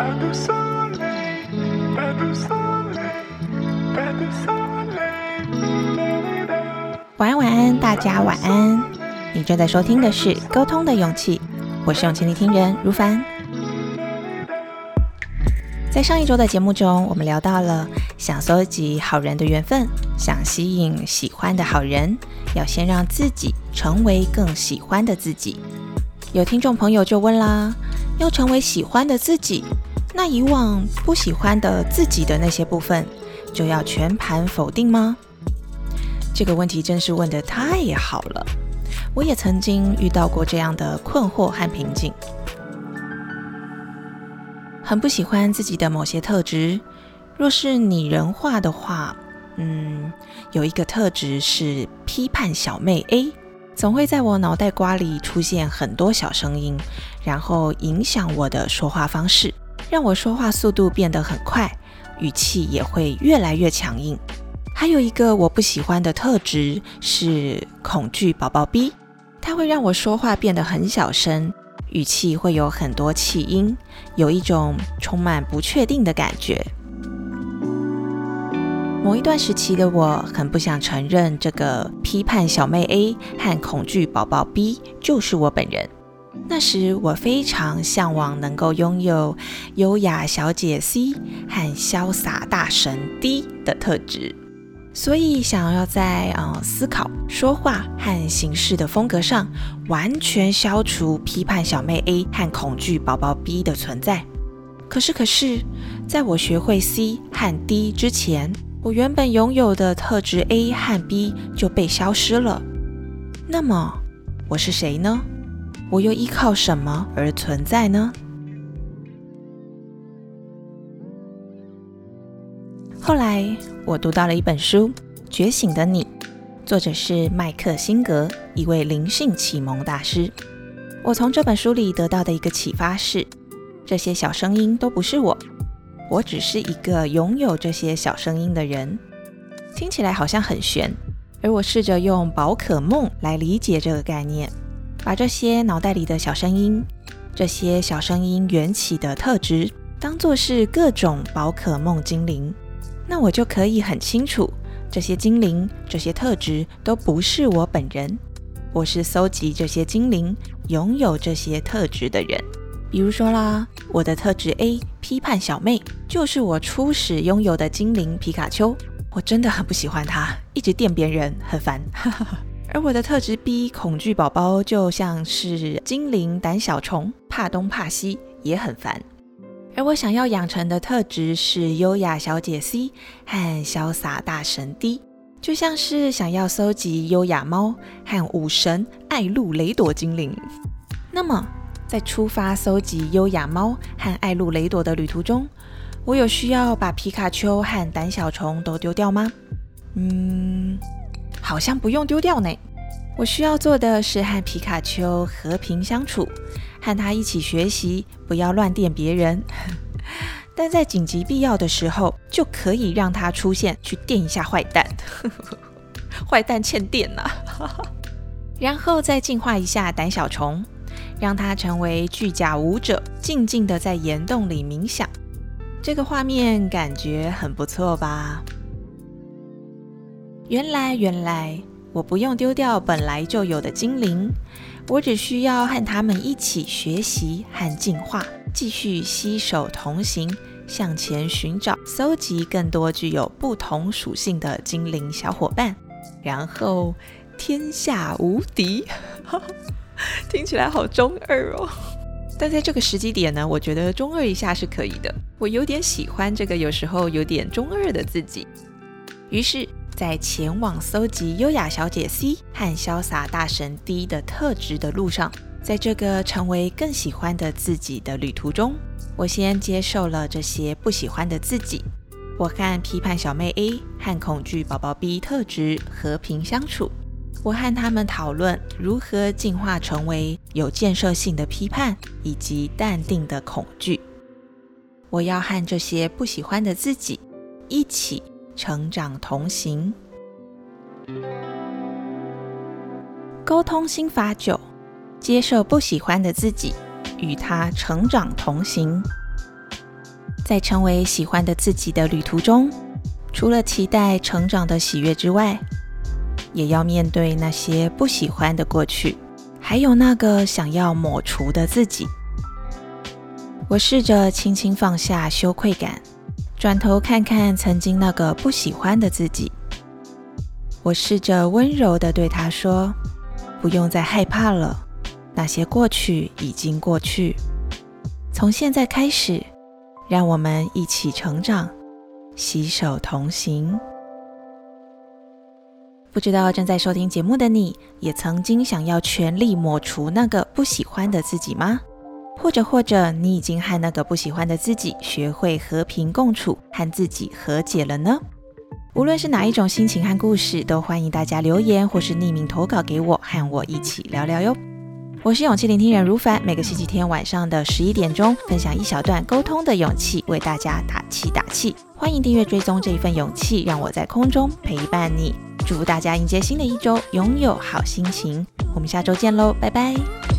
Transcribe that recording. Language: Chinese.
晚安，晚安，大家晚安。你正在收听的是《沟通的勇气》，我是勇气聆听人如凡。在上一周的节目中，我们聊到了想搜集好人的缘分，想吸引喜欢的好人，要先让自己成为更喜欢的自己。有听众朋友就问啦，要成为喜欢的自己，那以往不喜欢的自己的那些部分，就要全盘否定吗？这个问题真是问得太好了，我也曾经遇到过这样的困惑和瓶颈。很不喜欢自己的某些特质，若是拟人化的话，嗯，有一个特质是批判小妹 A，总会在我脑袋瓜里出现很多小声音，然后影响我的说话方式，让我说话速度变得很快，语气也会越来越强硬。还有一个我不喜欢的特质是恐惧宝宝 B，它会让我说话变得很小声，语气会有很多气音，有一种充满不确定的感觉。某一段时期的我很不想承认这个批判小妹 A 和恐惧宝宝 B 就是我本人。那时我非常向往能够拥有优雅小姐 C 和潇洒大神 D 的特质。所以想要在呃思考、说话和行事的风格上，完全消除批判小妹 A 和恐惧宝宝 B 的存在。可是，可是，在我学会 C 和 D 之前，我原本拥有的特质 A 和 B 就被消失了。那么，我是谁呢？我又依靠什么而存在呢？后来，我读到了一本书《觉醒的你》，作者是麦克辛格，一位灵性启蒙大师。我从这本书里得到的一个启发是：这些小声音都不是我，我只是一个拥有这些小声音的人。听起来好像很玄，而我试着用宝可梦来理解这个概念，把这些脑袋里的小声音，这些小声音缘起的特质，当作是各种宝可梦精灵。那我就可以很清楚，这些精灵、这些特质都不是我本人，我是搜集这些精灵、拥有这些特质的人。比如说啦，我的特质 A 批判小妹，就是我初始拥有的精灵皮卡丘，我真的很不喜欢它，一直电别人，很烦。而我的特质 B 恐惧宝宝，就像是精灵胆小虫，怕东怕西，也很烦。而我想要养成的特质是优雅小姐 C 和潇洒大神 D，就像是想要搜集优雅猫和武神艾露雷朵精灵。那么，在出发搜集优雅猫和艾露雷朵的旅途中，我有需要把皮卡丘和胆小虫都丢掉吗？嗯，好像不用丢掉呢。我需要做的是和皮卡丘和平相处。和他一起学习，不要乱电别人。但在紧急必要的时候，就可以让他出现，去电一下坏蛋。坏蛋欠电呐！然后再净化一下胆小虫，让他成为巨甲舞者，静静的在岩洞里冥想。这个画面感觉很不错吧？原来，原来。我不用丢掉本来就有的精灵，我只需要和他们一起学习和进化，继续携手同行，向前寻找、搜集更多具有不同属性的精灵小伙伴，然后天下无敌。听起来好中二哦！但在这个时机点呢，我觉得中二一下是可以的。我有点喜欢这个有时候有点中二的自己，于是。在前往搜集优雅小姐 C 和潇洒大神 D 的特质的路上，在这个成为更喜欢的自己的旅途中，我先接受了这些不喜欢的自己。我和批判小妹 A 和恐惧宝宝 B 特质和平相处。我和他们讨论如何进化成为有建设性的批判以及淡定的恐惧。我要和这些不喜欢的自己一起。成长同行，沟通心法九：接受不喜欢的自己，与他成长同行。在成为喜欢的自己的旅途中，除了期待成长的喜悦之外，也要面对那些不喜欢的过去，还有那个想要抹除的自己。我试着轻轻放下羞愧感，转头看看曾经那个不喜欢的自己。我试着温柔地对他说：“不用再害怕了，那些过去已经过去。从现在开始，让我们一起成长，携手同行。”不知道正在收听节目的你，也曾经想要全力抹除那个不喜欢的自己吗？或者，或者你已经和那个不喜欢的自己学会和平共处，和自己和解了呢？无论是哪一种心情和故事，都欢迎大家留言或是匿名投稿给我，和我一起聊聊哟。我是勇气聆听人如凡，每个星期天晚上的十一点钟，分享一小段沟通的勇气，为大家打气打气。欢迎订阅追踪这一份勇气，让我在空中陪伴你。祝福大家迎接新的一周，拥有好心情。我们下周见喽，拜拜。